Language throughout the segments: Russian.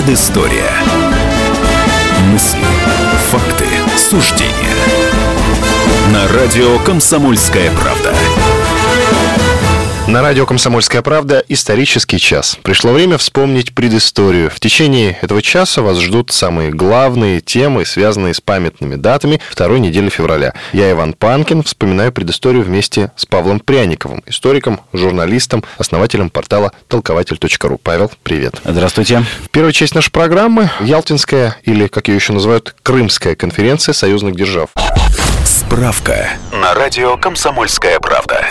Предыстория. Мысли, факты, суждения. На радио «Комсомольская правда». На радио «Комсомольская правда» исторический час. Пришло время вспомнить предысторию. В течение этого часа вас ждут самые главные темы, связанные с памятными датами второй недели февраля. Я, Иван Панкин, вспоминаю предысторию вместе с Павлом Пряниковым, историком, журналистом, основателем портала толкователь.ру. Павел, привет. Здравствуйте. Первая часть нашей программы – Ялтинская, или, как ее еще называют, Крымская конференция союзных держав. Справка на радио «Комсомольская правда».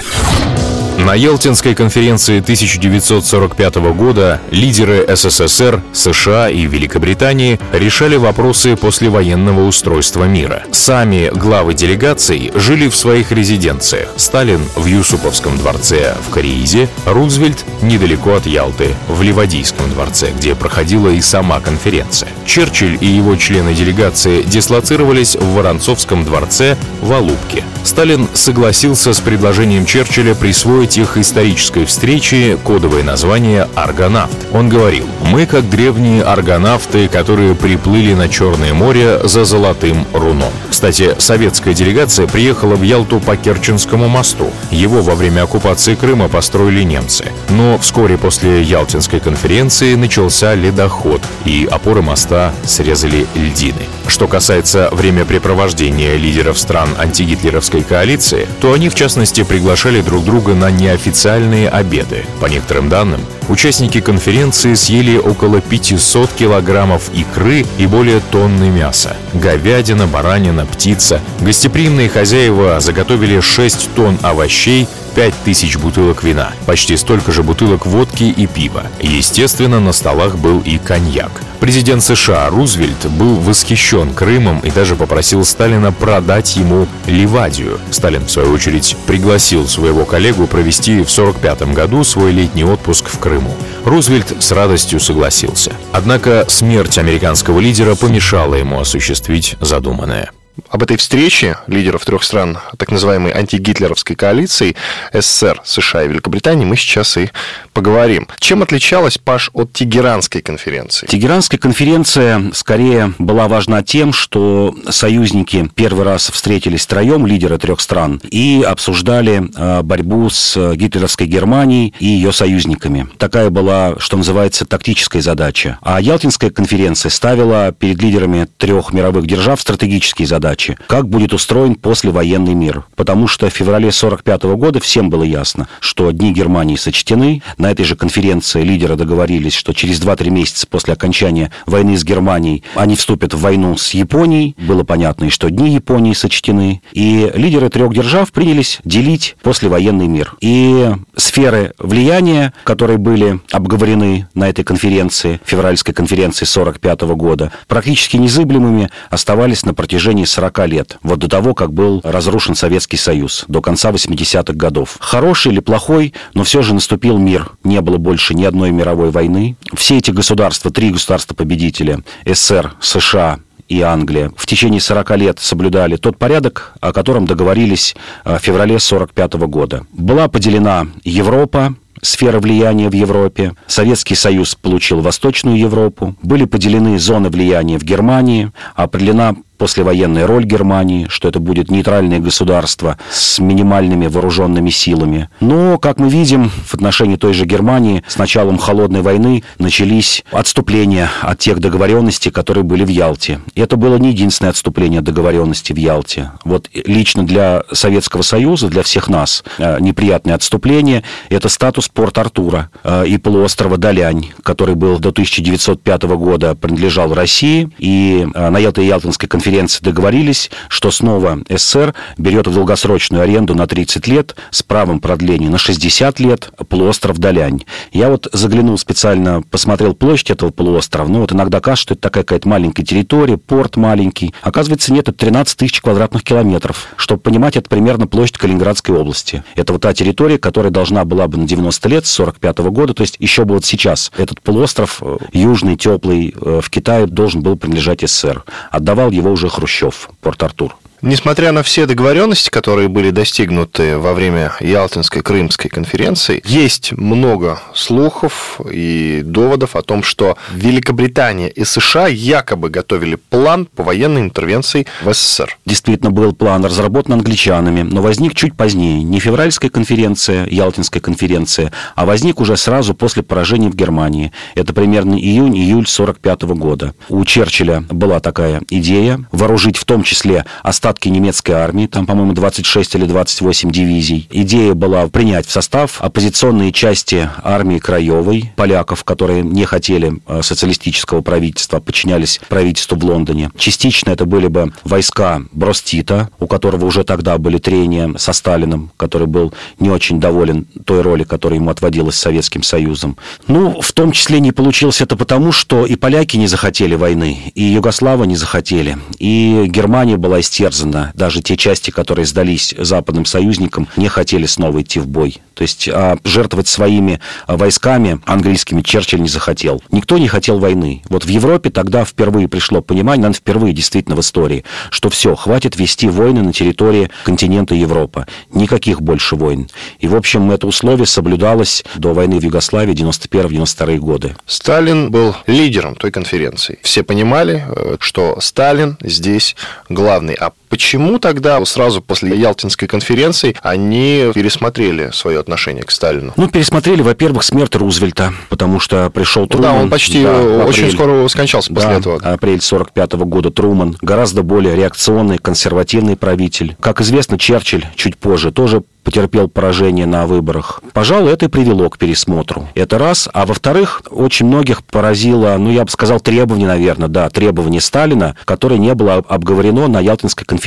На Елтинской конференции 1945 года лидеры СССР, США и Великобритании решали вопросы послевоенного устройства мира. Сами главы делегаций жили в своих резиденциях. Сталин в Юсуповском дворце в Кориизе, Рузвельт недалеко от Ялты, в Ливадийском дворце, где проходила и сама конференция. Черчилль и его члены делегации дислоцировались в Воронцовском дворце в Алубке. Сталин согласился с предложением Черчилля присвоить их исторической встрече кодовое название «Аргонавт». Он говорил, «Мы как древние аргонавты, которые приплыли на Черное море за золотым руном». Кстати, советская делегация приехала в Ялту по Керченскому мосту. Его во время оккупации Крыма построили немцы. Но вскоре после Ялтинской конференции начался ледоход, и опоры моста срезали льдины. Что касается времяпрепровождения лидеров стран антигитлеровской коалиции, то они, в частности, приглашали друг друга на неофициальные обеды. По некоторым данным, участники конференции съели около 500 килограммов икры и более тонны мяса. Говядина, баранина, птица. Гостеприимные хозяева заготовили 6 тонн овощей, 5000 бутылок вина, почти столько же бутылок водки и пива. Естественно, на столах был и коньяк. Президент США Рузвельт был восхищен Крымом и даже попросил Сталина продать ему Ливадию. Сталин, в свою очередь, пригласил своего коллегу провести в 1945 году свой летний отпуск в Крыму. Рузвельт с радостью согласился. Однако смерть американского лидера помешала ему осуществить задуманное об этой встрече лидеров трех стран так называемой антигитлеровской коалиции СССР, США и Великобритании мы сейчас и поговорим. Чем отличалась, Паш, от Тегеранской конференции? Тегеранская конференция скорее была важна тем, что союзники первый раз встретились втроем, лидеры трех стран, и обсуждали э, борьбу с гитлеровской Германией и ее союзниками. Такая была, что называется, тактическая задача. А Ялтинская конференция ставила перед лидерами трех мировых держав стратегические задачи задачи, как будет устроен послевоенный мир. Потому что в феврале 1945 года всем было ясно, что дни Германии сочтены. На этой же конференции лидеры договорились, что через 2-3 месяца после окончания войны с Германией они вступят в войну с Японией. Было понятно, что дни Японии сочтены. И лидеры трех держав принялись делить послевоенный мир. И сферы влияния, которые были обговорены на этой конференции, февральской конференции 1945 года, практически незыблемыми оставались на протяжении 40 лет, вот до того, как был разрушен Советский Союз, до конца 80-х годов. Хороший или плохой, но все же наступил мир. Не было больше ни одной мировой войны. Все эти государства, три государства-победителя, СССР, США, и Англия в течение 40 лет соблюдали тот порядок, о котором договорились э, в феврале 1945 года. Была поделена Европа, сфера влияния в Европе. Советский Союз получил Восточную Европу. Были поделены зоны влияния в Германии. Определена послевоенная роль Германии, что это будет нейтральное государство с минимальными вооруженными силами. Но, как мы видим, в отношении той же Германии с началом Холодной войны начались отступления от тех договоренностей, которые были в Ялте. И это было не единственное отступление от договоренности в Ялте. Вот лично для Советского Союза, для всех нас, э, неприятное отступление – это статус Порт-Артура э, и полуострова Далянь, который был до 1905 года принадлежал России. И э, на Ялто-Ялтинской конференции конференции договорились, что снова СССР берет в долгосрочную аренду на 30 лет с правом продления на 60 лет полуостров Далянь. Я вот заглянул специально, посмотрел площадь этого полуострова. Ну, вот иногда кажется, что это такая какая-то маленькая территория, порт маленький. Оказывается, нет, это 13 тысяч квадратных километров. Чтобы понимать, это примерно площадь Калининградской области. Это вот та территория, которая должна была бы на 90 лет, с 45 -го года, то есть еще бы вот сейчас этот полуостров э, южный, теплый, э, в Китае должен был принадлежать СССР. Отдавал его уже Хрущев, Порт-Артур. Несмотря на все договоренности, которые были достигнуты во время Ялтинской Крымской конференции, есть много слухов и доводов о том, что Великобритания и США якобы готовили план по военной интервенции в СССР. Действительно, был план разработан англичанами, но возник чуть позднее. Не февральская конференция, Ялтинская конференция, а возник уже сразу после поражения в Германии. Это примерно июнь-июль 45 года. У Черчилля была такая идея вооружить в том числе остатки немецкой армии, там, по-моему, 26 или 28 дивизий. Идея была принять в состав оппозиционные части армии Краевой, поляков, которые не хотели э, социалистического правительства, подчинялись правительству в Лондоне. Частично это были бы войска Бростита, у которого уже тогда были трения со Сталином, который был не очень доволен той роли, которая ему отводилась Советским Союзом. Ну, в том числе не получилось это потому, что и поляки не захотели войны, и Югослава не захотели, и Германия была истерзана. Даже те части, которые сдались западным союзникам, не хотели снова идти в бой. То есть а, жертвовать своими войсками английскими Черчилль не захотел. Никто не хотел войны. Вот в Европе тогда впервые пришло понимание, наверное, впервые действительно в истории, что все, хватит вести войны на территории континента Европа. Никаких больше войн. И, в общем, это условие соблюдалось до войны в Югославии 91-92 годы. Сталин был лидером той конференции. Все понимали, э, что Сталин здесь главный. А Почему тогда сразу после Ялтинской конференции они пересмотрели свое отношение к Сталину? Ну, пересмотрели, во-первых, смерть Рузвельта, потому что пришел Труман. Ну, да, он почти да, очень апрель, скоро скончался после да, этого. апрель 45 -го года Труман. Гораздо более реакционный, консервативный правитель. Как известно, Черчилль чуть позже тоже потерпел поражение на выборах. Пожалуй, это и привело к пересмотру. Это раз. А во-вторых, очень многих поразило, ну, я бы сказал, требование, наверное, да, требование Сталина, которое не было обговорено на Ялтинской конференции.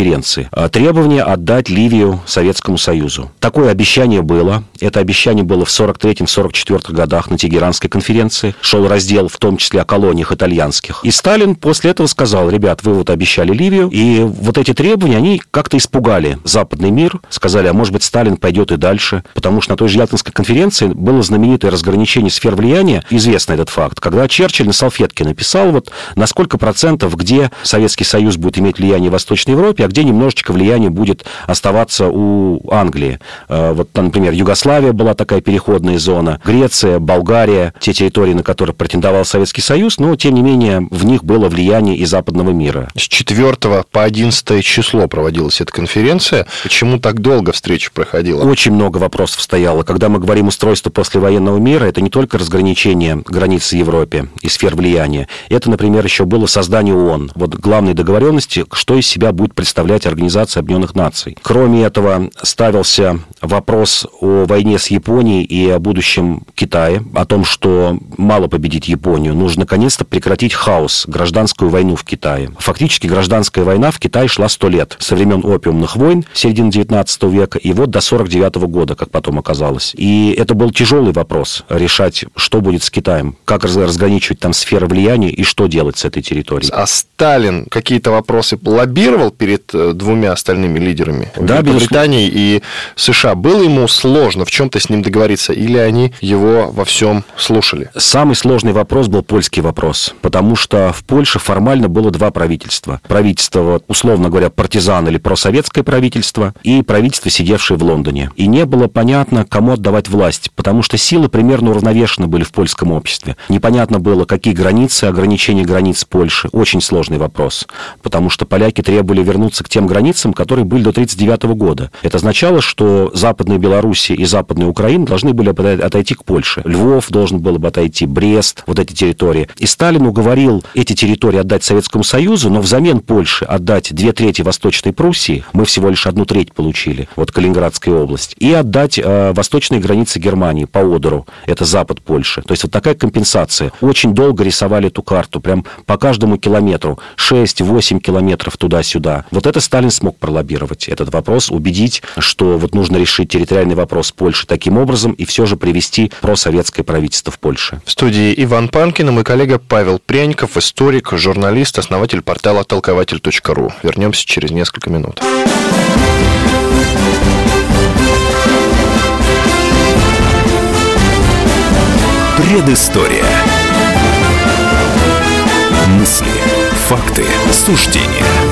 А требование отдать Ливию Советскому Союзу. Такое обещание было. Это обещание было в 43-44 годах на Тегеранской конференции. Шел раздел в том числе о колониях итальянских. И Сталин после этого сказал, ребят, вы вот обещали Ливию, и вот эти требования, они как-то испугали западный мир. Сказали, а может быть, Сталин пойдет и дальше, потому что на той же Ялтинской конференции было знаменитое разграничение сфер влияния, известный этот факт, когда Черчилль на салфетке написал, вот на сколько процентов, где Советский Союз будет иметь влияние в Восточной Европе, а где немножечко влияние будет оставаться у Англии. Э, вот, например, Югославия была такая переходная зона, Греция, Болгария, те территории, на которые претендовал Советский Союз, но, тем не менее, в них было влияние и западного мира. С 4 по 11 число проводилась эта конференция. Почему так долго встреча проходила? Очень много вопросов стояло. Когда мы говорим устройство послевоенного мира, это не только разграничение границ в Европе и сфер влияния. Это, например, еще было создание ООН. Вот главные договоренности, что из себя будет представлять Организация Объединенных Наций. Кроме этого, ставился вопрос о войне с Японией и о будущем Китая, о том, что мало победить Японию, нужно наконец-то прекратить хаос, гражданскую войну в Китае. Фактически гражданская война в Китае шла сто лет, со времен опиумных войн середины 19 века, и вот до 49 года, как потом оказалось. И это был тяжелый вопрос, решать, что будет с Китаем, как разграничивать там сферы влияния и что делать с этой территорией. А Сталин какие-то вопросы лоббировал перед э, двумя остальными лидерами? Да, Британии и США. Было ему сложно в чем-то с ним договориться, или они его во всем слушали? Самый сложный вопрос был польский вопрос, потому что в Польше формально было два правительства. Правительство, условно говоря, партизан или просоветское правительство, и правительство, сидевшее в. Лондоне. И не было понятно, кому отдавать власть, потому что силы примерно уравновешены были в польском обществе. Непонятно было, какие границы, ограничения границ Польши. Очень сложный вопрос, потому что поляки требовали вернуться к тем границам, которые были до 1939 года. Это означало, что Западная Белоруссия и Западная Украина должны были отойти к Польше. Львов должен был бы отойти, Брест, вот эти территории. И Сталин уговорил эти территории отдать Советскому Союзу, но взамен Польши отдать две трети Восточной Пруссии. Мы всего лишь одну треть получили. Вот Калининградская область, и отдать э, восточные границы Германии по Одеру, это запад Польши. То есть вот такая компенсация. Очень долго рисовали эту карту, прям по каждому километру, 6-8 километров туда-сюда. Вот это Сталин смог пролоббировать, этот вопрос, убедить, что вот нужно решить территориальный вопрос Польши таким образом и все же привести просоветское правительство в Польше. В студии Иван Панкин и мой коллега Павел Пряников, историк, журналист, основатель портала толкователь.ру. Вернемся через несколько минут. Предыстория. Мысли, факты, суждения.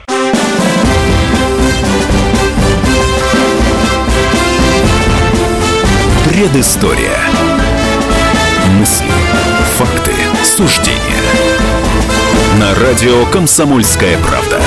Предыстория. Мысли, факты, суждения. На радио «Комсомольская правда».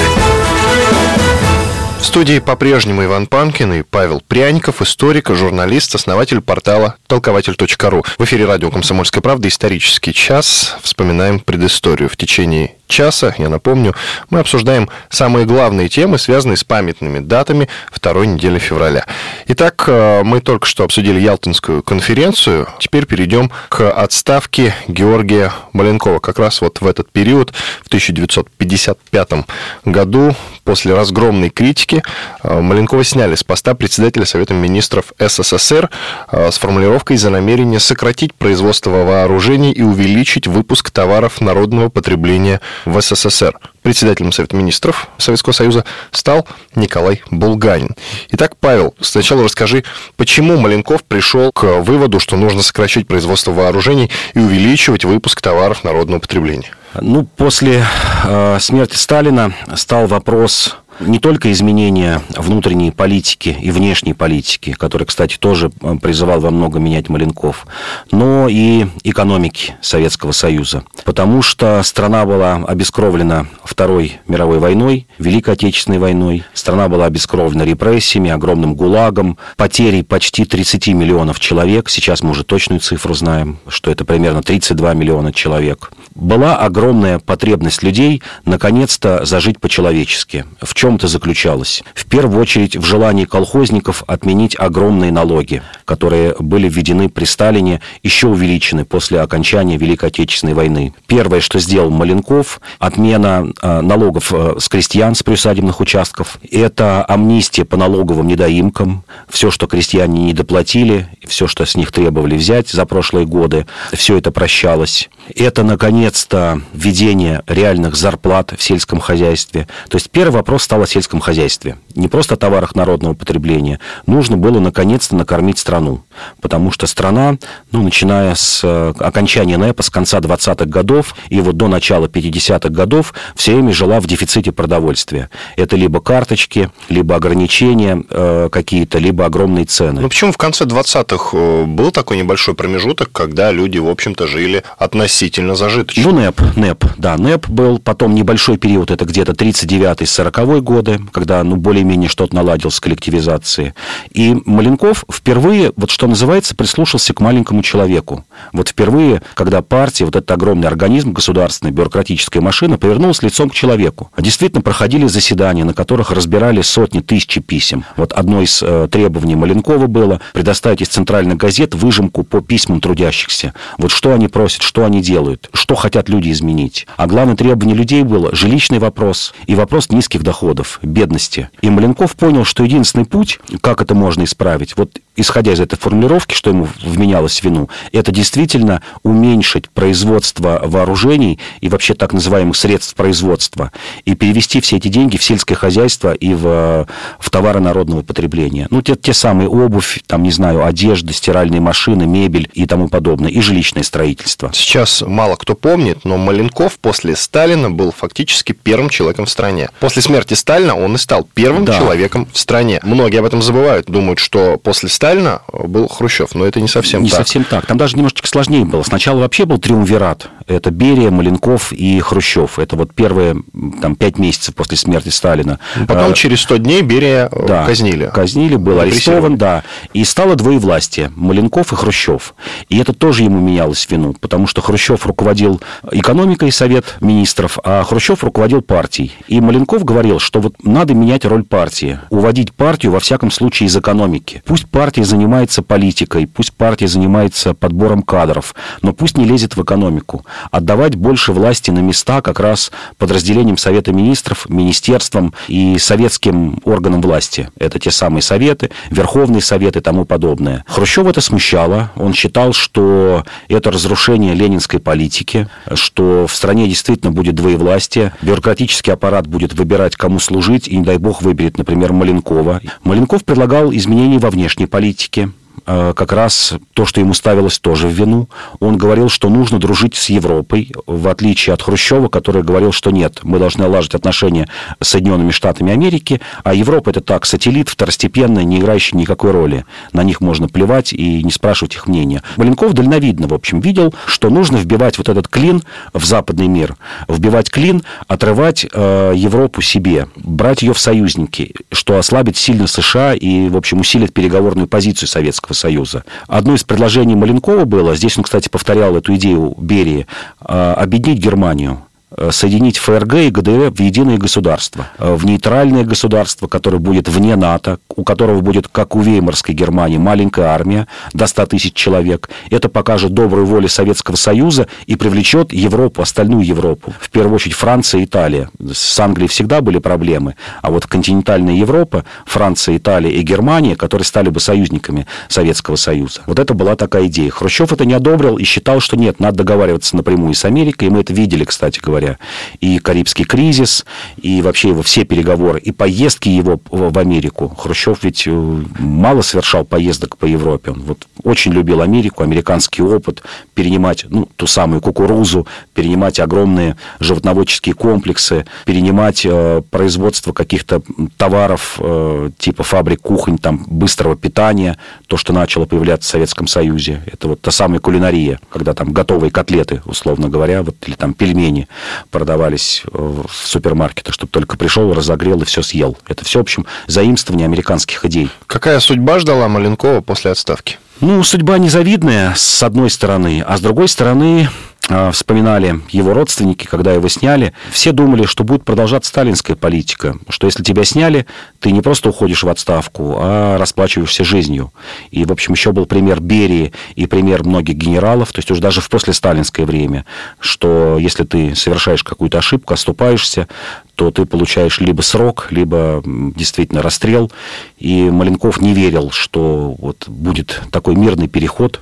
В студии по-прежнему Иван Панкин и Павел Пряников, историк, журналист, основатель портала толкователь.ру. В эфире радио «Комсомольская правда» исторический час. Вспоминаем предысторию. В течение часа, я напомню, мы обсуждаем самые главные темы, связанные с памятными датами второй недели февраля. Итак, э, мы только что обсудили Ялтинскую конференцию. Теперь перейдем к отставке Георгия Маленкова. Как раз вот в этот период, в 1955 году, после разгромной критики, э, Маленкова сняли с поста председателя Совета министров СССР э, с формулировкой за намерение сократить производство вооружений и увеличить выпуск товаров народного потребления в СССР. Председателем Совета министров Советского Союза стал Николай Булганин. Итак, Павел, сначала расскажи, почему Маленков пришел к выводу, что нужно сокращать производство вооружений и увеличивать выпуск товаров народного потребления? Ну, после э, смерти Сталина стал вопрос не только изменения внутренней политики и внешней политики, который, кстати, тоже э, призывал во много менять Маленков, но и экономики Советского Союза. Потому что страна была обескровлена Второй мировой войной, Великой Отечественной войной. Страна была обескровлена репрессиями, огромным гулагом, потерей почти 30 миллионов человек. Сейчас мы уже точную цифру знаем, что это примерно 32 миллиона человек. Была огромная потребность людей наконец-то зажить по-человечески. В чем это заключалось? В первую очередь в желании колхозников отменить огромные налоги, которые были введены при Сталине, еще увеличены после окончания Великой Отечественной войны. Первое, что сделал Маленков, отмена э, налогов э, с крестьян с приусадебных участков. Это амнистия по налоговым недоимкам. Все, что крестьяне не доплатили, все, что с них требовали взять за прошлые годы, все это прощалось. Это, наконец-то, введение реальных зарплат в сельском хозяйстве. То есть первый вопрос стал о сельском хозяйстве. Не просто о товарах народного потребления. Нужно было, наконец-то, накормить страну. Потому что страна, ну, начиная с э, окончания НЭПа, с конца 20-х годов и вот до начала 50-х годов, все время жила в дефиците продовольствия. Это либо карточки, либо ограничения э, какие-то, либо огромные цены. Ну, почему в конце 20-х э, был такой небольшой промежуток, когда люди, в общем-то, жили относительно зажиточно? Ну, НЭП, НЭП, да, НЭП был, потом небольшой период, это где-то 39-40 годы, когда, ну, более-менее что-то наладилось с коллективизацией. И Маленков впервые, вот что называется, прислушался к маленькому человеку. Вот впервые, когда партия, вот этот огромный организм, государственная бюрократическая машина, повернулась лицом к человеку. Действительно, проходили заседания, на которых разбирали сотни, тысячи писем. Вот одно из э, требований Маленкова было предоставить из центральных газет выжимку по письмам трудящихся. Вот что они просят, что они делают, что хотят люди изменить. А главное требование людей было жилищный вопрос и вопрос низких доходов, бедности. И Маленков понял, что единственный путь, как это можно исправить, вот исходя из этой формулировки, что ему вменялось в вину, это действительно уменьшить производство вооружений и вообще так называемых средств производства и перевести все эти деньги в сельское хозяйство и в, в товары народного потребления. Ну, те, те самые обувь, там, не знаю, одежда, стиральные машины, мебель и тому подобное, и жилищное строительство. Сейчас мало кто помнит, но Маленков после Сталина был фактически первым человеком в стране. После смерти Сталина он и стал первым да. человеком в стране. Многие об этом забывают, думают, что после Сталина был Хрущев, но это не совсем не так. Не совсем так. Там даже немножечко сложнее было. Сначала вообще был триумвират. Это Берия, Маленков и Хрущев. Это вот первые там, пять месяцев после смерти Сталина. Потом а, через 100 дней Берия э, да, казнили. Казнили, был арестован, да. И стало двоевластие. Маленков и Хрущев. И это тоже ему менялось вину, потому что Хрущев Хрущев руководил экономикой, совет министров, а Хрущев руководил партией. И Маленков говорил, что вот надо менять роль партии, уводить партию, во всяком случае, из экономики. Пусть партия занимается политикой, пусть партия занимается подбором кадров, но пусть не лезет в экономику. Отдавать больше власти на места как раз подразделением Совета министров, министерствам и советским органам власти. Это те самые советы, Верховный Совет и тому подобное. Хрущев это смущало. Он считал, что это разрушение ленинской политики, что в стране действительно будет двоевластие, бюрократический аппарат будет выбирать, кому служить, и, не дай бог, выберет, например, Маленкова. Маленков предлагал изменения во внешней политике. Э, как раз то, что ему ставилось тоже в вину. Он говорил, что нужно дружить с Европой, в отличие от Хрущева, который говорил, что нет, мы должны налаживать отношения с Соединенными Штатами Америки, а Европа это так, сателлит второстепенный, не играющий никакой роли. На них можно плевать и не спрашивать их мнения. Маленков дальновидно, в общем, видел, что нужно вбивать вот этот клин в западный мир, вбивать клин, отрывать э, Европу себе, брать ее в союзники, что ослабит сильно США и, в общем, усилит переговорную позицию Советского Союза. Одно из предложений Маленкова было, здесь он, кстати, повторял эту идею Берии, а, объединить Германию соединить ФРГ и ГДР в единое государство, э, в нейтральное государство, которое будет вне НАТО, у которого будет, как у Веймарской Германии, маленькая армия до 100 тысяч человек. Это покажет добрую волю Советского Союза и привлечет Европу, остальную Европу. В первую очередь Франция и Италия. С Англией всегда были проблемы, а вот континентальная Европа, Франция, Италия и Германия, которые стали бы союзниками Советского Союза. Вот это была такая идея. Хрущев это не одобрил и считал, что нет, надо договариваться напрямую с Америкой, и мы это видели, кстати говоря говоря, и Карибский кризис, и вообще его все переговоры, и поездки его в Америку. Хрущев ведь э, мало совершал поездок по Европе. Он вот очень любил Америку, американский опыт, перенимать ну, ту самую кукурузу, перенимать огромные животноводческие комплексы, перенимать э, производство каких-то товаров э, типа фабрик кухонь, там, быстрого питания, то, что начало появляться в Советском Союзе. Это вот та самая кулинария, когда там готовые котлеты, условно говоря, вот, или там пельмени продавались в супермаркетах, чтобы только пришел, разогрел и все съел. Это все, в общем, заимствование американских идей. Какая судьба ждала Маленкова после отставки? Ну, судьба незавидная, с одной стороны, а с другой стороны, а, вспоминали его родственники, когда его сняли, все думали, что будет продолжаться сталинская политика, что если тебя сняли, ты не просто уходишь в отставку, а расплачиваешься жизнью. И, в общем, еще был пример Берии и пример многих генералов, то есть уже даже в послесталинское время, что если ты совершаешь какую-то ошибку, оступаешься, то ты получаешь либо срок, либо действительно расстрел. И Маленков не верил, что вот будет такой мирный переход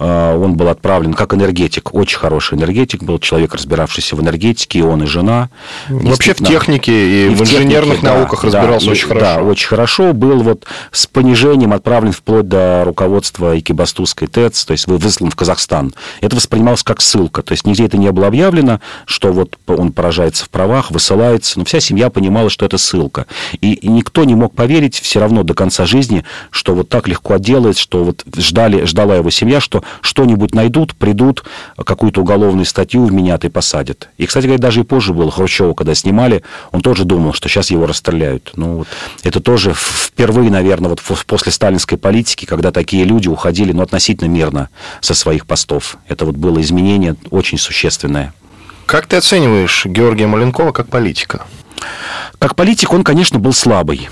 он был отправлен как энергетик, очень хороший энергетик, был человек, разбиравшийся в энергетике, и он, и жена. Вообще в технике и, и в, в инженерных технике, науках да, разбирался да, очень и, хорошо. Да, очень хорошо. Был вот с понижением отправлен вплоть до руководства Экибастузской ТЭЦ, то есть выслан в Казахстан. Это воспринималось как ссылка, то есть нигде это не было объявлено, что вот он поражается в правах, высылается, но вся семья понимала, что это ссылка. И, и никто не мог поверить все равно до конца жизни, что вот так легко отделается, что вот ждали, ждала его семья, что что-нибудь найдут, придут, какую-то уголовную статью вменят и посадят. И, кстати говоря, даже и позже было Хрущева, когда снимали, он тоже думал, что сейчас его расстреляют. Ну, вот, это тоже впервые, наверное, вот после сталинской политики, когда такие люди уходили, ну, относительно мирно со своих постов. Это вот было изменение очень существенное. Как ты оцениваешь Георгия Маленкова как политика? Как политик он, конечно, был слабый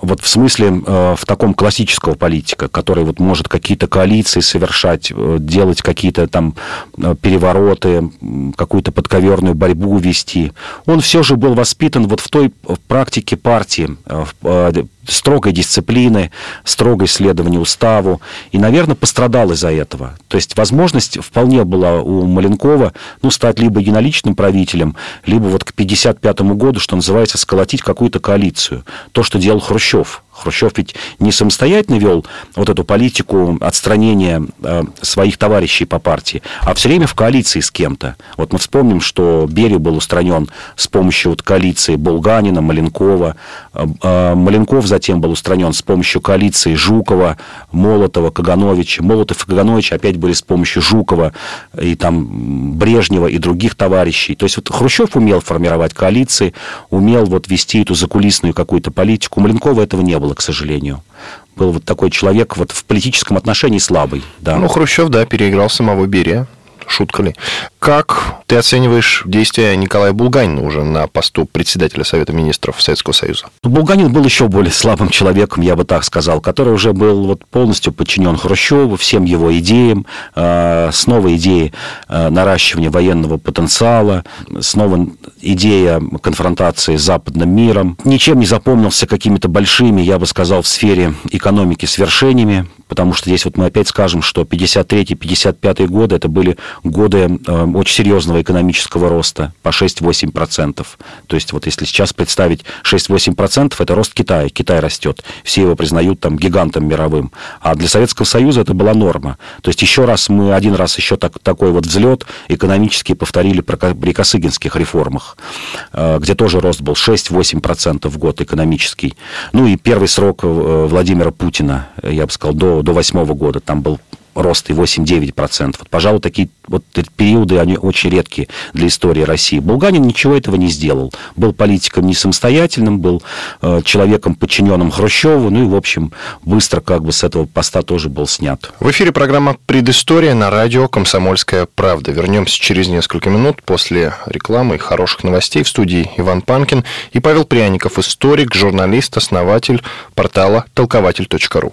вот в смысле э, в таком классического политика, который вот может какие-то коалиции совершать, э, делать какие-то там э, перевороты, какую-то подковерную борьбу вести. Он все же был воспитан вот в той практике партии, строгой дисциплины, строгой следования уставу, и, наверное, пострадал из-за этого. То есть возможность вполне была у Маленкова ну, стать либо единоличным правителем, либо вот к 1955 году, что называется, сколотить какую-то коалицию. То, что делал Хрущев. Хрущев ведь не самостоятельно вел вот эту политику отстранения э, своих товарищей по партии, а все время в коалиции с кем-то. Вот мы вспомним, что Берия был устранен с помощью вот коалиции Булганина, Маленкова. Э, э, Маленков затем был устранен с помощью коалиции Жукова, Молотова, Кагановича. Молотов и Каганович опять были с помощью Жукова и там Брежнева и других товарищей. То есть вот Хрущев умел формировать коалиции, умел вот вести эту закулисную какую-то политику. У Маленкова этого не было было, к сожалению. Был вот такой человек вот в политическом отношении слабый. Да. Ну, Хрущев, да, переиграл самого Берия шутка ли. Как ты оцениваешь действия Николая Булганина уже на посту председателя Совета министров Советского Союза? Булганин был еще более слабым человеком, я бы так сказал, который уже был вот полностью подчинен Хрущеву, всем его идеям, э, снова идеи э, наращивания военного потенциала, снова идея конфронтации с западным миром. Ничем не запомнился какими-то большими, я бы сказал, в сфере экономики свершениями, потому что здесь вот мы опять скажем, что 53-55 годы это были годы э, очень серьезного экономического роста по 6-8%. То есть вот если сейчас представить 6-8%, это рост Китая. Китай растет. Все его признают там гигантом мировым. А для Советского Союза это была норма. То есть еще раз мы один раз еще так, такой вот взлет экономически повторили при Косыгинских реформах, э, где тоже рост был 6-8% в год экономический. Ну и первый срок э, Владимира Путина, я бы сказал, до, до 8 года там был рост и 8-9%. Вот, пожалуй, такие вот периоды, они очень редкие для истории России. Булганин ничего этого не сделал. Был политиком не самостоятельным, был э, человеком, подчиненным Хрущеву, ну и, в общем, быстро как бы с этого поста тоже был снят. В эфире программа «Предыстория» на радио «Комсомольская правда». Вернемся через несколько минут после рекламы и хороших новостей в студии Иван Панкин и Павел Пряников, историк, журналист, основатель портала толкователь.ру.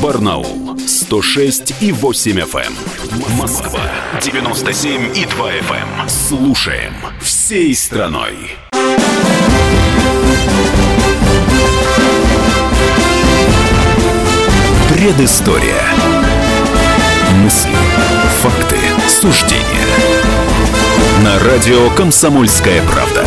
Барнаул 106 и 8 FM. Эм. Москва 97 и 2 FM. Эм. Слушаем всей страной. Предыстория. Мысли, факты, суждения. На радио «Комсомольская правда».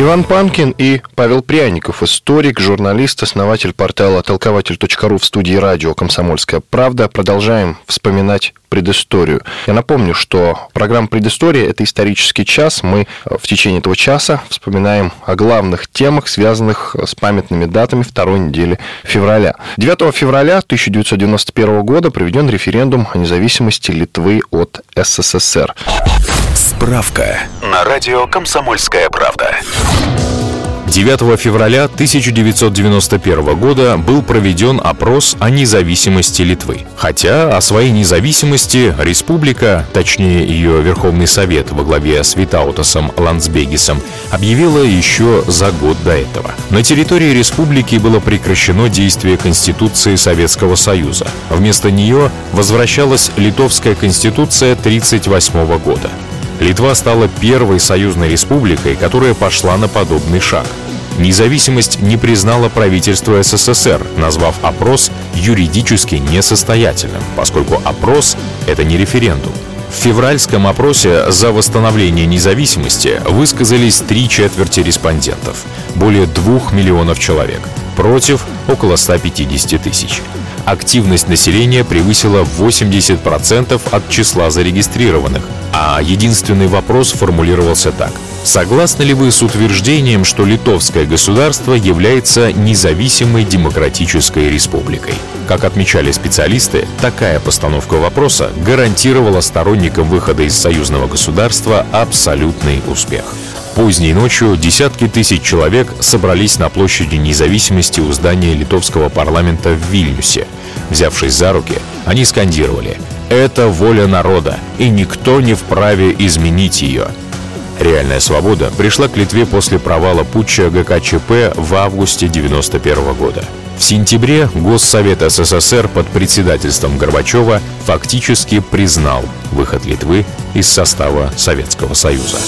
Иван Панкин и Павел Пряников, историк, журналист, основатель портала толкователь.ру в студии радио «Комсомольская правда». Продолжаем вспоминать предысторию. Я напомню, что программа «Предыстория» — это исторический час. Мы в течение этого часа вспоминаем о главных темах, связанных с памятными датами второй недели февраля. 9 февраля 1991 года проведен референдум о независимости Литвы от СССР. Справка на радио «Комсомольская правда». 9 февраля 1991 года был проведен опрос о независимости Литвы. Хотя о своей независимости республика, точнее ее Верховный Совет во главе с Витаутасом Ландсбегисом, объявила еще за год до этого. На территории республики было прекращено действие Конституции Советского Союза. Вместо нее возвращалась Литовская Конституция 1938 года. Литва стала первой союзной республикой, которая пошла на подобный шаг. Независимость не признала правительство СССР, назвав опрос юридически несостоятельным, поскольку опрос — это не референдум. В февральском опросе за восстановление независимости высказались три четверти респондентов, более двух миллионов человек, против — около 150 тысяч активность населения превысила 80% от числа зарегистрированных, а единственный вопрос формулировался так. Согласны ли вы с утверждением, что литовское государство является независимой демократической республикой? Как отмечали специалисты, такая постановка вопроса гарантировала сторонникам выхода из союзного государства абсолютный успех. Поздней ночью десятки тысяч человек собрались на площади независимости у здания литовского парламента в Вильнюсе. Взявшись за руки, они скандировали «Это воля народа, и никто не вправе изменить ее». Реальная свобода пришла к Литве после провала путча ГКЧП в августе 1991 года. В сентябре Госсовет СССР под председательством Горбачева фактически признал выход Литвы из состава Советского Союза.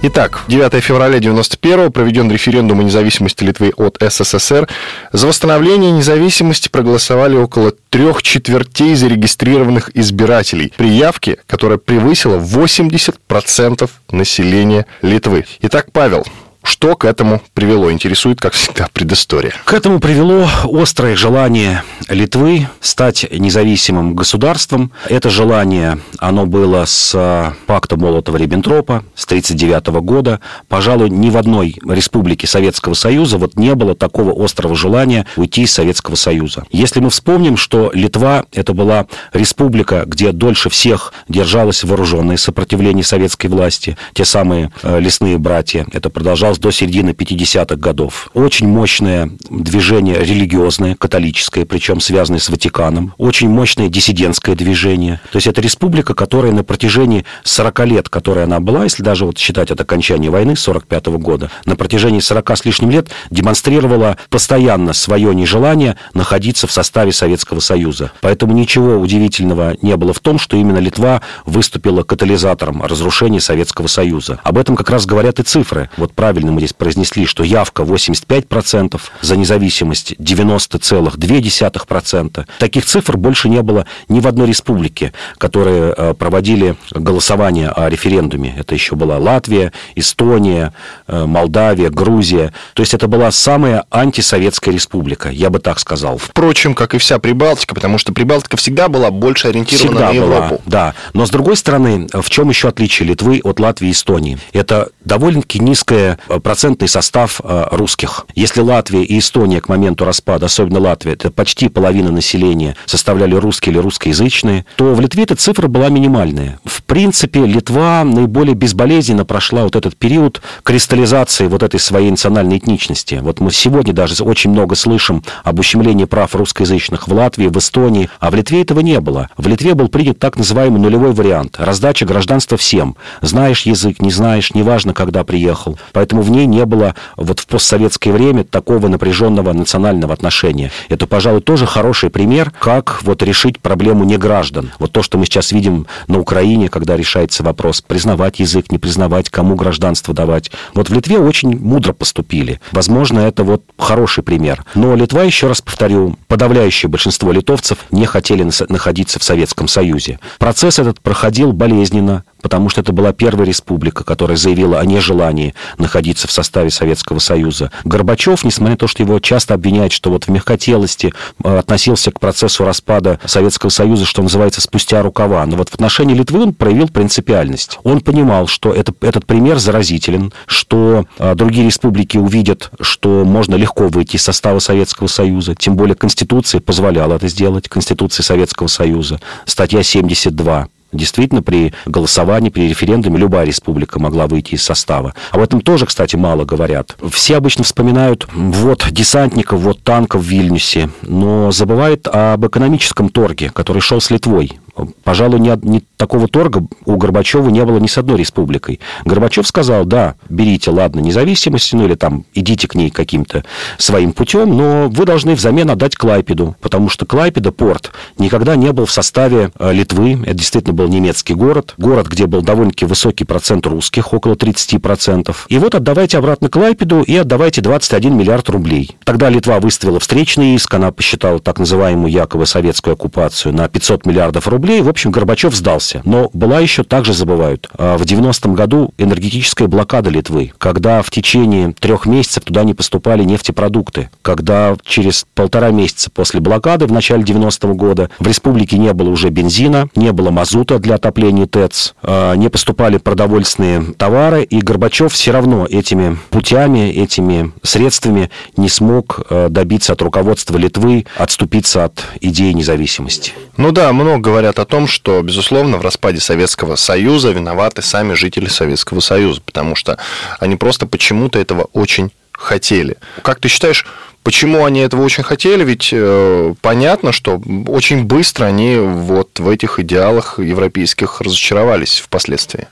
Итак, 9 февраля 91 проведен референдум о независимости Литвы от СССР. За восстановление независимости проголосовали около трех четвертей зарегистрированных избирателей при явке, которая превысила 80% населения Литвы. Итак, Павел, Что к этому привело? Интересует, как всегда, предыстория. К этому привело острое желание Литвы стать независимым государством. Это желание, оно было с пакта Молотова-Риббентропа с 1939 года. Пожалуй, ни в одной республике Советского Союза вот не было такого острого желания уйти из Советского Союза. Если мы вспомним, что Литва – это была республика, где дольше всех держалось вооруженное сопротивление советской власти, те самые э, лесные братья, это продолжалось до середины 50-х годов. Очень мощное движение религиозное, католическое, причем связанное с Ватиканом. Очень мощное диссидентское движение. То есть это республика, которая на протяжении 40 лет, которая она была, если даже вот считать от окончания войны 45 -го года, на протяжении 40 с лишним лет демонстрировала постоянно свое нежелание находиться в составе Советского Союза. Поэтому ничего удивительного не было в том, что именно Литва выступила катализатором разрушения Советского Союза. Об этом как раз говорят и цифры. Вот правильно мы здесь произнесли, что явка 85%, за независимость 90,2%. Таких цифр больше не было ни в одной республике, которые э, проводили голосование о референдуме. Это еще была Латвия, Эстония, э, Молдавия, Грузия. То есть это была самая антисоветская республика, я бы так сказал. Впрочем, как и вся Прибалтика, потому что Прибалтика всегда была больше ориентирована всегда на Европу. Была, да. Но с другой стороны, в чем еще отличие Литвы от Латвии и Эстонии? Это довольно-таки низкий э, процентный состав э, русских. Если Латвия и Эстония к моменту распада, особенно Латвия, это почти половина населения составляли русские или русскоязычные, то в Литве эта цифра была минимальная. В принципе, Литва наиболее безболезненно прошла вот этот период кристаллизации вот этой своей национальной этничности. Вот мы сегодня даже очень много слышим об ущемлении прав русскоязычных в Латвии, в Эстонии, а в Литве этого не было. В Литве был принят так называемый нулевой вариант. Раздача гражданства всем. Знаешь язык, не знаешь, неважно, когда приехал. Поэтому в ней не было вот в постсоветское время такого напряженного национального отношения. Это, пожалуй, тоже хороший пример, как вот решить проблему неграждан. Вот то, что мы сейчас видим на Украине, когда решается вопрос, признавать язык, не признавать, кому гражданство давать. Вот в Литве очень мудро поступили. Возможно, это вот хороший пример. Но Литва, еще раз повторю, подавляющее большинство литовцев не хотели находиться в Советском Союзе. Процесс этот проходил болезненно, потому что это была первая республика, которая заявила о нежелании находиться в составе Советского Союза. Горбачев, несмотря на то, что его часто обвиняют, что вот в мягкотелости э, относился к процессу распада Советского Союза, что называется, спустя рукава, но вот в отношении Литвы он проявил принципиальность. Он понимал, что это, этот пример заразителен, что а, другие республики увидят, что можно легко выйти из состава Советского Союза, тем более Конституция позволяла это сделать, Конституция Советского Союза, статья 72 Действительно, при голосовании, при референдуме любая республика могла выйти из состава. Об этом тоже, кстати, мало говорят. Все обычно вспоминают вот десантников, вот танков в Вильнюсе, но забывают об экономическом торге, который шел с Литвой. Пожалуй, ни, ни такого торга у Горбачева не было ни с одной республикой. Горбачев сказал, да, берите, ладно, независимость, ну или там идите к ней каким-то своим путем, но вы должны взамен отдать Клайпеду, потому что Клайпеда, порт, никогда не был в составе э, Литвы. Это действительно был немецкий город. Город, где был довольно-таки высокий процент русских, около 30%. И вот отдавайте обратно Клайпеду и отдавайте 21 миллиард рублей. Тогда Литва выставила встречный иск, она посчитала так называемую якобы советскую оккупацию на 500 миллиардов рублей, рублей. В общем, Горбачев сдался. Но была еще, также забывают, а, в 90-м году энергетическая блокада Литвы, когда в течение трех месяцев туда не поступали нефтепродукты, когда через полтора месяца после блокады в начале 90-го года в республике не было уже бензина, не было мазута для отопления ТЭЦ, а, не поступали продовольственные товары, и Горбачев все равно этими путями, этими средствами не смог а, добиться от руководства Литвы отступиться от идеи независимости. Ну да, много говорят о том, что, безусловно, в распаде Советского Союза виноваты сами жители Советского Союза, потому что они просто почему-то этого очень хотели. Как ты считаешь, Почему они этого очень хотели? Ведь э, понятно, что очень быстро они вот в этих идеалах европейских разочаровались впоследствии.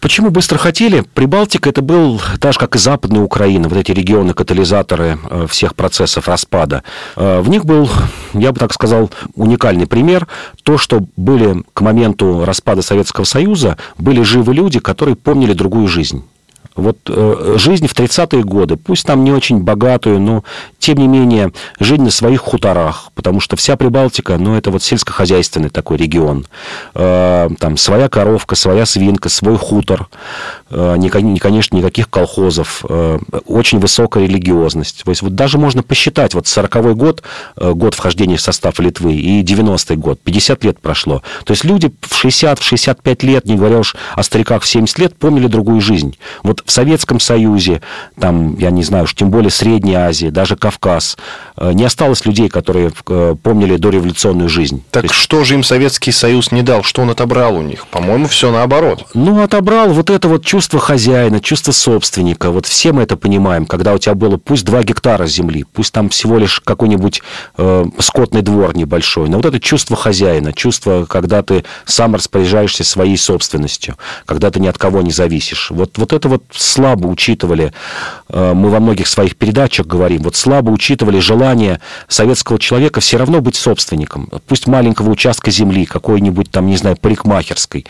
Почему быстро хотели? Прибалтика это был, так же как и Западная Украина, вот эти регионы, катализаторы э, всех процессов распада. Э, в них был, я бы так сказал, уникальный пример. То, что были к моменту распада Советского Союза, были живы люди, которые помнили другую жизнь. Вот э, жизнь в 30-е годы, пусть там не очень богатую, но тем не менее жизнь на своих хуторах, потому что вся Прибалтика, ну это вот сельскохозяйственный такой регион. Э, там своя коровка, своя свинка, свой хутор. Конечно, никаких колхозов, очень высокая религиозность. То есть вот даже можно посчитать, вот 40-й год, год вхождения в состав Литвы, и 90-й год, 50 лет прошло. То есть люди в 60, в 65 лет, не говоря уж о стариках в 70 лет, помнили другую жизнь. Вот в Советском Союзе, там, я не знаю уж, тем более Средняя Азия, даже Кавказ, не осталось людей, которые помнили дореволюционную жизнь. Так есть... что же им Советский Союз не дал? Что он отобрал у них? По-моему, все наоборот. Ну, отобрал вот это вот чувство хозяина, чувство собственника. Вот все мы это понимаем, когда у тебя было пусть 2 гектара земли, пусть там всего лишь какой-нибудь э, скотный двор небольшой, но вот это чувство хозяина, чувство, когда ты сам распоряжаешься своей собственностью, когда ты ни от кого не зависишь. Вот, вот это вот слабо учитывали, э, мы во многих своих передачах говорим, вот слабо учитывали желание советского человека все равно быть собственником. Пусть маленького участка земли, какой-нибудь там, не знаю, парикмахерской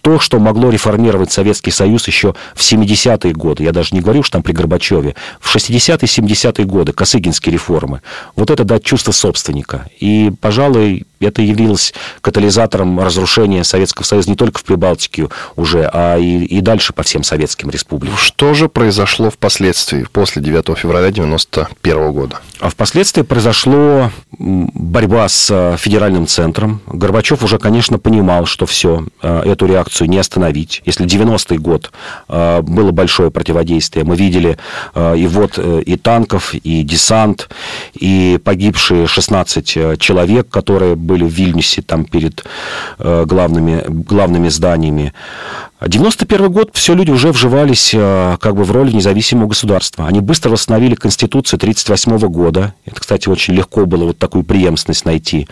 то, что могло реформировать Советский Союз еще в 70-е годы. Я даже не говорю, что там при Горбачеве. В 60-е, 70-е годы, Косыгинские реформы. Вот это дать чувство собственника. И, пожалуй, это явилось катализатором разрушения Советского Союза не только в Прибалтике уже, а и, и дальше по всем советским республикам. Что же произошло впоследствии, после 9 февраля 1991 года? А впоследствии произошло борьба с э, федеральным центром. Горбачев уже, конечно, понимал, что все, э, эту реакцию не остановить. Если 90-й год э, было большое противодействие, мы видели и вот и танков, и десант, и погибшие 16 человек, которые были в Вильнюсе, там перед э, главными, главными зданиями. 91 год все люди уже вживались э, как бы в роль независимого государства. Они быстро восстановили Конституцию 1938 года. Это, кстати, очень легко было вот такую преемственность найти.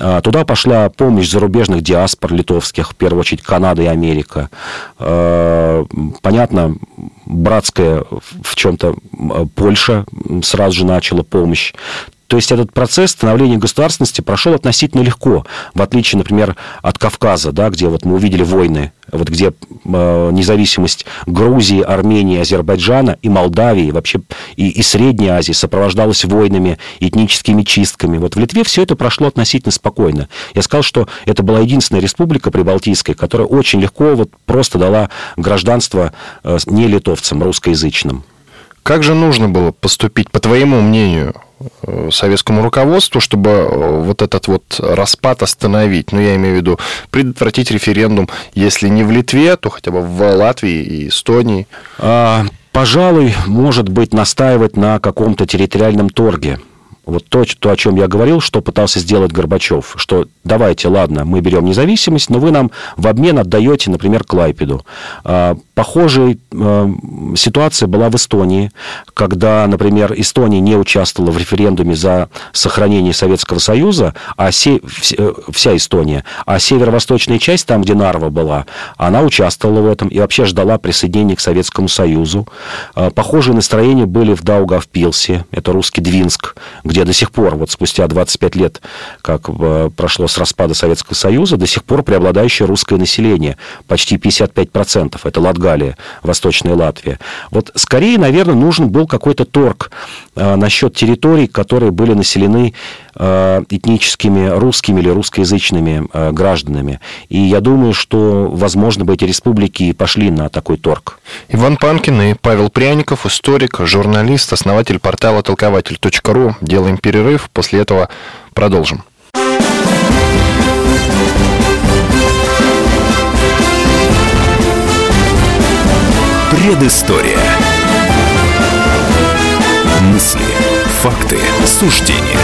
А, туда пошла помощь зарубежных диаспор литовских, в первую очередь Канада и Америка. Понятно, братская в чем-то Польша сразу же начала помощь. То есть этот процесс становления государственности прошел относительно легко, в отличие, например, от Кавказа, да, где вот мы увидели войны, вот где э, независимость Грузии, Армении, Азербайджана и Молдавии, вообще и, и Средней Азии сопровождалась войнами, этническими чистками. Вот в Литве все это прошло относительно спокойно. Я сказал, что это была единственная республика прибалтийская, которая очень легко вот просто дала гражданство э, не литовцам, русскоязычным. Как же нужно было поступить, по твоему мнению, советскому руководству, чтобы э, вот этот вот распад остановить. Ну, я имею в виду предотвратить референдум, если не в Литве, то хотя бы в Латвии и Эстонии. А, пожалуй, может быть, настаивать на каком-то территориальном торге. Вот то, то, о чем я говорил, что пытался сделать Горбачев, что давайте, ладно, мы берем независимость, но вы нам в обмен отдаете, например, Клайпеду. А, похожая ситуация была в Эстонии, когда, например, Эстония не участвовала в референдуме за сохранение Советского Союза, а се, э, вся Эстония, а северо-восточная часть, там, где Нарва была, она участвовала в этом и вообще ждала присоединения к Советскому Союзу. А, похожие настроения были в Даугавпилсе, это русский Двинск, где до сих пор, вот спустя 25 лет, как э, прошло с распада Советского Союза, до сих пор преобладающее русское население, почти 55%, это Латгалия, Восточная Латвия. Вот скорее, наверное, нужен был какой-то торг э, насчет территорий, которые были населены этническими русскими или русскоязычными э, гражданами. И я думаю, что, возможно, бы эти республики пошли на такой торг. Иван Панкин и Павел Пряников, историк, журналист, основатель портала толкователь.ру. Делаем перерыв, после этого продолжим. Предыстория. Мысли, факты, суждения.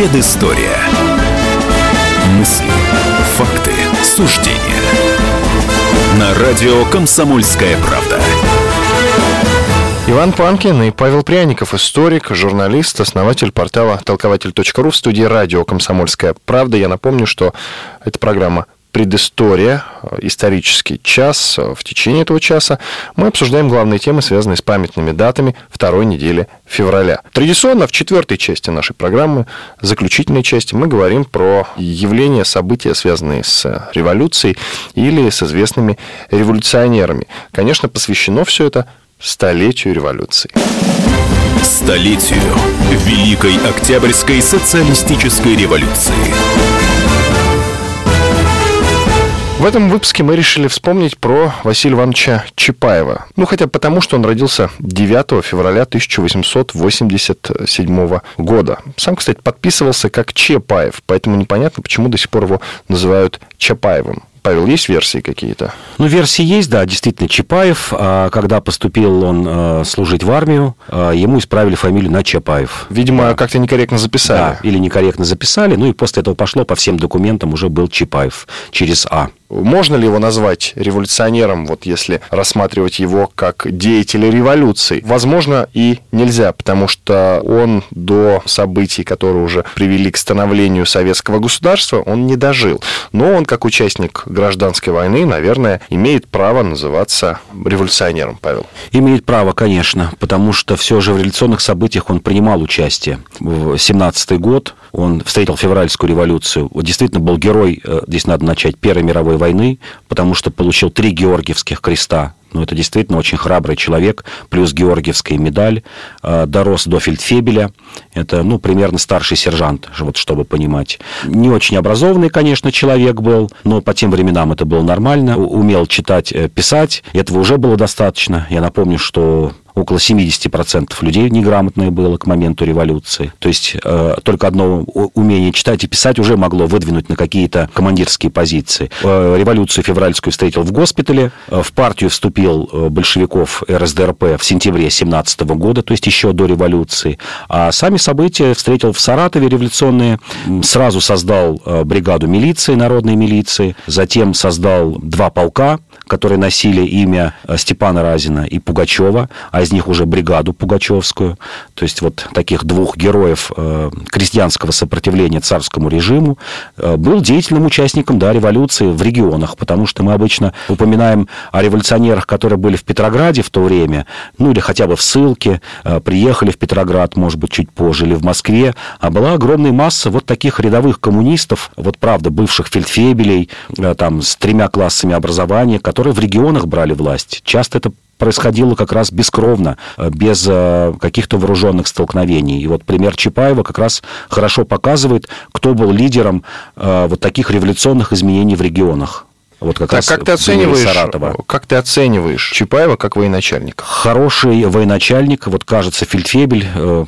Предыстория. Мысли, факты, суждения. На радио «Комсомольская правда». Иван Панкин и Павел Пряников, историк, журналист, основатель портала толкователь.ру в студии радио «Комсомольская правда». Я напомню, что эта программа предыстория, исторический час. В течение этого часа мы обсуждаем главные темы, связанные с памятными датами второй недели февраля. Традиционно в четвертой части нашей программы, заключительной части, мы говорим про явления, события, связанные с революцией или с известными революционерами. Конечно, посвящено все это столетию революции. Столетию Великой Октябрьской социалистической революции. В этом выпуске мы решили вспомнить про Василия Ивановича Чапаева. Ну, хотя потому, что он родился 9 февраля 1887 года. Сам, кстати, подписывался как Чапаев, поэтому непонятно, почему до сих пор его называют Чапаевым. Павел, есть версии какие-то? Ну, версии есть, да, действительно, Чапаев. А когда поступил он э, служить в армию, э, ему исправили фамилию на Чапаев. Видимо, да. как-то некорректно записали. Да, или некорректно записали, ну и после этого пошло по всем документам уже был Чапаев через А. Можно ли его назвать революционером, вот если рассматривать его как деятеля революции? Возможно, и нельзя, потому что он до событий, которые уже привели к становлению советского государства, он не дожил. Но он, как участник гражданской войны, наверное, имеет право называться революционером, Павел. Имеет право, конечно, потому что все же в революционных событиях он принимал участие. В 17 год он встретил февральскую революцию. Вот действительно был герой, э, здесь надо начать, Первой мировой войны, потому что получил три Георгиевских креста ну, это действительно очень храбрый человек, плюс Георгиевская медаль, э, дорос до фельдфебеля, это, ну, примерно старший сержант, вот чтобы понимать. Не очень образованный, конечно, человек был, но по тем временам это было нормально, умел читать, э, писать, этого уже было достаточно. Я напомню, что около 70% людей неграмотное было к моменту революции. То есть э, только одно умение читать и писать уже могло выдвинуть на какие-то командирские позиции. Э, революцию февральскую встретил в госпитале, э, в партию вступил э, большевиков РСДРП в сентябре 17 года, то есть еще до революции. А сами события встретил в Саратове революционные, сразу создал э, бригаду милиции, народной милиции, затем создал два полка, которые носили имя э, Степана Разина и Пугачева, а из них уже бригаду Пугачевскую. То есть вот таких двух героев э, крестьянского сопротивления царскому режиму э, был деятельным участником да, революции в регионах, потому что мы обычно упоминаем о революционерах, которые были в Петрограде в то время, ну или хотя бы в ссылке, приехали в Петроград, может быть, чуть позже, или в Москве, а была огромная масса вот таких рядовых коммунистов, вот правда, бывших фельдфебелей, там, с тремя классами образования, которые в регионах брали власть. Часто это происходило как раз бескровно, э, без э, каких-то вооруженных столкновений. И вот пример Чапаева как раз хорошо показывает, кто был лидером э, вот таких революционных изменений в регионах. Вот как так, раз как ты оцениваешь, Саратова. Как ты оцениваешь Чапаева как военачальника? Хороший военачальник. Вот кажется, Фельдфебель. Э,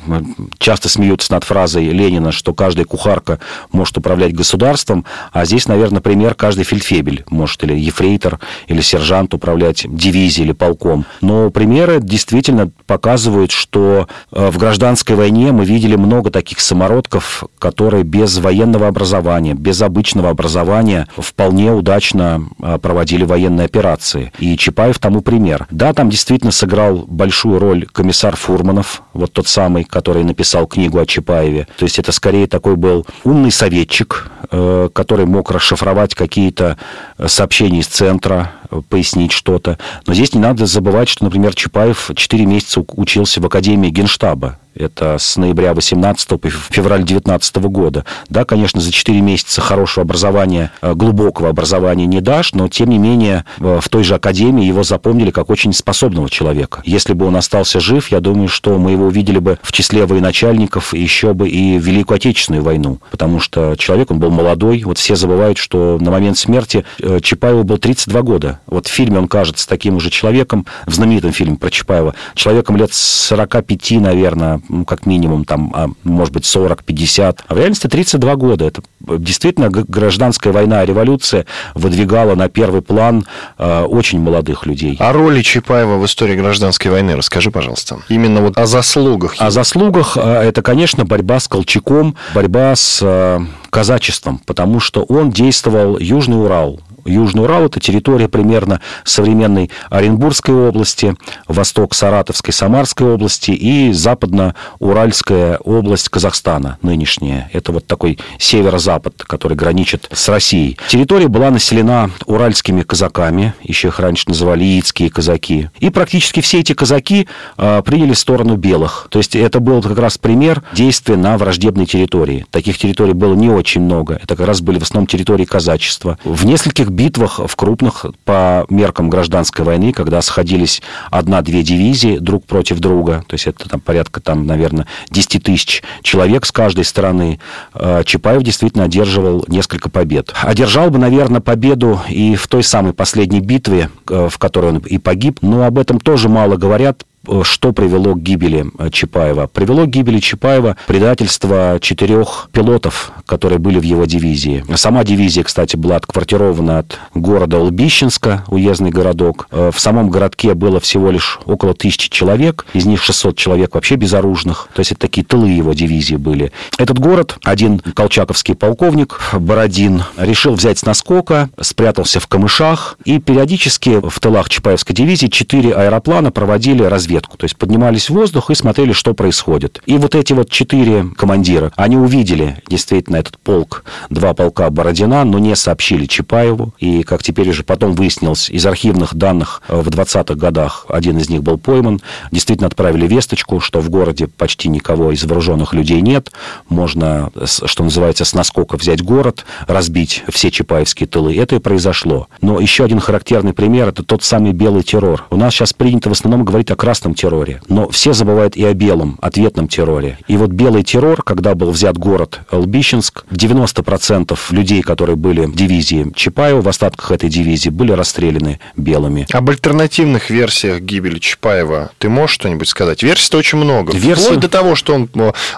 часто смеются над фразой Ленина, что каждая кухарка может управлять государством. А здесь, наверное, пример каждый Фельдфебель может или ефрейтор, или сержант управлять дивизией или полком. Но примеры действительно показывают, что э, в гражданской войне мы видели много таких самородков, которые без военного образования, без обычного образования вполне удачно проводили военные операции. И Чапаев тому пример. Да, там действительно сыграл большую роль комиссар Фурманов, вот тот самый, который написал книгу о Чапаеве. То есть это скорее такой был умный советчик, э, который мог расшифровать какие-то сообщения из центра, пояснить что-то. Но здесь не надо забывать, что, например, Чапаев 4 месяца учился в Академии Генштаба. Это с ноября 18 по февраль 19 года. Да, конечно, за 4 месяца хорошего образования, э, глубокого образования не дашь, но, тем не менее, э, в той же академии его запомнили как очень способного человека. Если бы он остался жив, я думаю, что мы его увидели бы в числе военачальников еще бы и Великую Отечественную войну, потому что человек, он был молодой. Вот все забывают, что на момент смерти э, Чапаеву был 32 года. Вот в фильме он кажется таким уже человеком, в знаменитом фильме про Чапаева, человеком лет 45, наверное, ну, как минимум, там, а, может быть, 40-50. А в реальности 32 года. Это действительно гражданская война, революция выдвигала на первый план э, очень молодых людей. О роли Чапаева в истории гражданской войны расскажи, пожалуйста. Именно вот о заслугах. О заслугах э, это, конечно, борьба с Колчаком, борьба с э, казачеством, потому что он действовал Южный Урал, Южный Урал – это территория примерно современной Оренбургской области, восток Саратовской, Самарской области и западно-уральская область Казахстана нынешняя. Это вот такой северо-запад, который граничит с Россией. Территория была населена уральскими казаками, еще их раньше называли яицкие казаки. И практически все эти казаки э, приняли сторону белых. То есть это был как раз пример действия на враждебной территории. Таких территорий было не очень много. Это как раз были в основном территории казачества. В нескольких битвах, в крупных, по меркам гражданской войны, когда сходились одна-две дивизии друг против друга, то есть это там порядка, там, наверное, 10 тысяч человек с каждой стороны, э, Чапаев действительно одерживал несколько побед. Одержал бы, наверное, победу и в той самой последней битве, э, в которой он и погиб, но об этом тоже мало говорят, что привело к гибели э, Чапаева? Привело к гибели Чапаева предательство четырех пилотов, которые были в его дивизии. Сама дивизия, кстати, была отквартирована от города Лбищенска, уездный городок. Э, в самом городке было всего лишь около тысячи человек, из них 600 человек вообще безоружных. То есть это такие тылы его дивизии были. Этот город, один колчаковский полковник, Бородин, решил взять с наскока, спрятался в камышах, и периодически в тылах Чапаевской дивизии четыре аэроплана проводили разведку разведку. То есть поднимались в воздух и смотрели, что происходит. И вот эти вот четыре командира, они увидели действительно этот полк, два полка Бородина, но не сообщили Чапаеву. И, как теперь уже потом выяснилось, из архивных данных э, в 20-х годах один из них был пойман. Действительно отправили весточку, что в городе почти никого из вооруженных людей нет. Можно, что называется, с наскока взять город, разбить все чапаевские тылы. Это и произошло. Но еще один характерный пример – это тот самый белый террор. У нас сейчас принято в основном говорить о красном красном терроре, но все забывают и о белом, ответном терроре. И вот белый террор, когда был взят город Лбищенск, 90% людей, которые были в дивизии Чапаева, в остатках этой дивизии, были расстреляны белыми. Об альтернативных версиях гибели Чапаева ты можешь что-нибудь сказать? Версий-то очень много. Версий... Вплоть до того, что он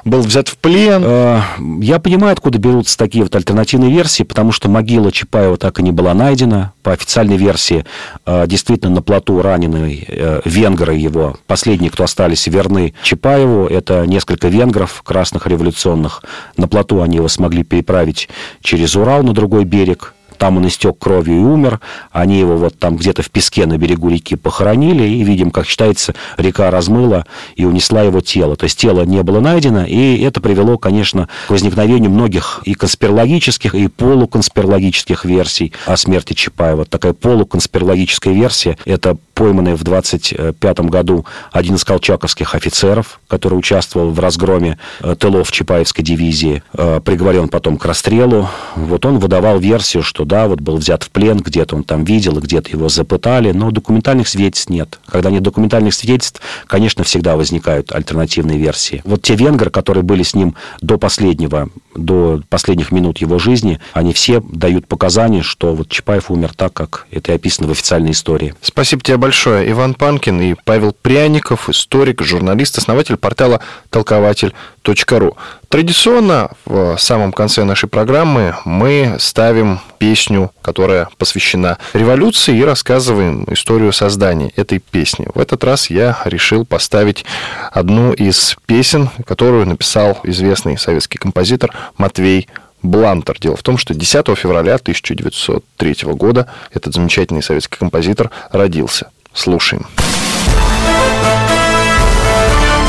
был взят в плен. Э, я понимаю, откуда берутся такие вот альтернативные версии, потому что могила Чапаева так и не была найдена. По официальной версии, э, действительно, на плоту раненый э, венгры его Последние, кто остались верны Чапаеву, это несколько венгров красных революционных. На плоту они его смогли переправить через Урал на другой берег. Там он истек кровью и умер. Они его вот там где-то в песке на берегу реки похоронили. И видим, как считается, река размыла и унесла его тело. То есть тело не было найдено. И это привело, конечно, к возникновению многих и конспирологических, и полуконспирологических версий о смерти Чапаева. Такая полуконспирологическая версия – это пойманный в 25 году один из колчаковских офицеров, который участвовал в разгроме э, тылов Чапаевской дивизии. Э, приговорен потом к расстрелу. Вот он выдавал версию, что да, вот был взят в плен, где-то он там видел, где-то его запытали, но документальных свидетельств нет. Когда нет документальных свидетельств, конечно, всегда возникают альтернативные версии. Вот те венгры, которые были с ним до последнего, до последних минут его жизни, они все дают показания, что вот Чапаев умер так, как это и описано в официальной истории. Спасибо тебе большое. Иван Панкин и Павел Пряников, историк, журналист, основатель портала толкователь.ру. Традиционно в самом конце нашей программы мы ставим песню, которая посвящена революции, и рассказываем историю создания этой песни. В этот раз я решил поставить одну из песен, которую написал известный советский композитор Матвей Блантер. Дело в том, что 10 февраля 1903 года этот замечательный советский композитор родился. Слушаем.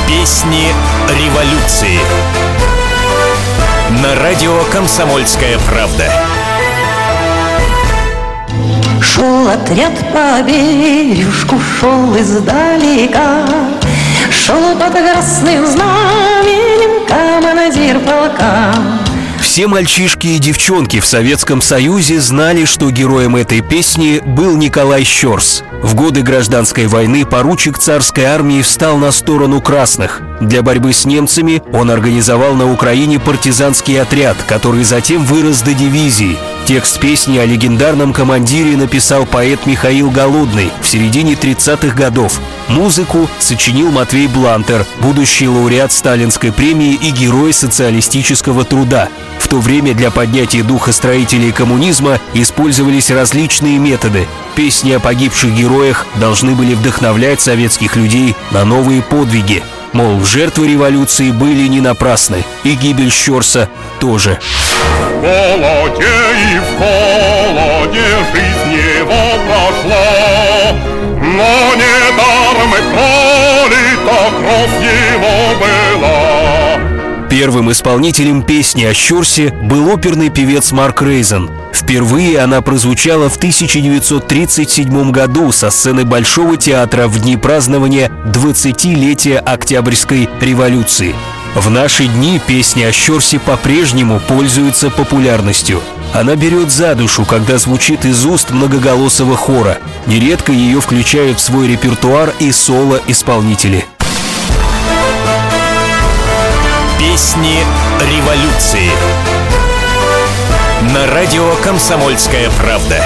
Песни революции. На радио «Комсомольская правда». Шел отряд по бережку, шел издалека, Шел под красным знаменем командир полка. Все мальчишки и девчонки в Советском Союзе знали, что героем этой песни был Николай Щерс. В годы гражданской войны поручик царской армии встал на сторону красных. Для борьбы с немцами он организовал на Украине партизанский отряд, который затем вырос до дивизии. Текст песни о легендарном командире написал поэт Михаил Голодный в середине 30-х годов. Музыку сочинил Матвей Блантер, будущий лауреат Сталинской премии и герой социалистического труда. В то время для поднятия духа строителей коммунизма использовались различные методы. Песни о погибших героях должны были вдохновлять советских людей на новые подвиги. Мол, жертвы революции были не напрасны, и гибель Щорса тоже. В голоде и в холоде жизнь его прошла, но недаром и пролита кровь его была. Первым исполнителем песни о Щорсе был оперный певец Марк Рейзен. Впервые она прозвучала в 1937 году со сцены Большого театра в дни празднования 20-летия Октябрьской революции. В наши дни песни о Щорсе по-прежнему пользуются популярностью. Она берет за душу, когда звучит из уст многоголосого хора. Нередко ее включают в свой репертуар и соло-исполнители. Песни революции. На радио «Комсомольская правда».